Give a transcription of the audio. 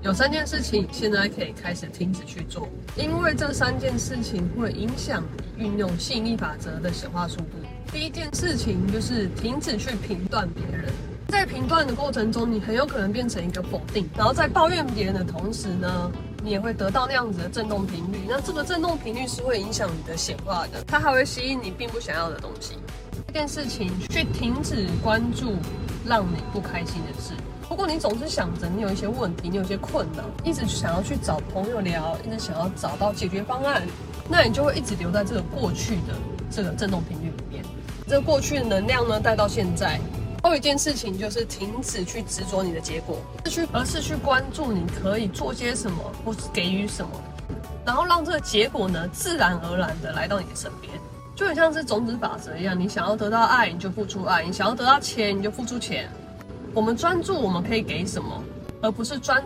有三件事情现在可以开始停止去做，因为这三件事情会影响你运用吸引力法则的显化速度。第一件事情就是停止去评断别人，在评断的过程中，你很有可能变成一个否定，然后在抱怨别人的同时呢，你也会得到那样子的振动频率。那这个振动频率是会影响你的显化的，它还会吸引你并不想要的东西。这件事情去停止关注让你不开心的事。如果你总是想着你有一些问题，你有些困难，一直想要去找朋友聊，一直想要找到解决方案，那你就会一直留在这个过去的这个振动频率里面。这个过去的能量呢，带到现在。还有一件事情就是停止去执着你的结果，是去而是去关注你可以做些什么，或是给予什么，然后让这个结果呢，自然而然的来到你的身边。就很像是种子法则一样，你想要得到爱，你就付出爱；你想要得到钱，你就付出钱。我们专注我们可以给什么，而不是专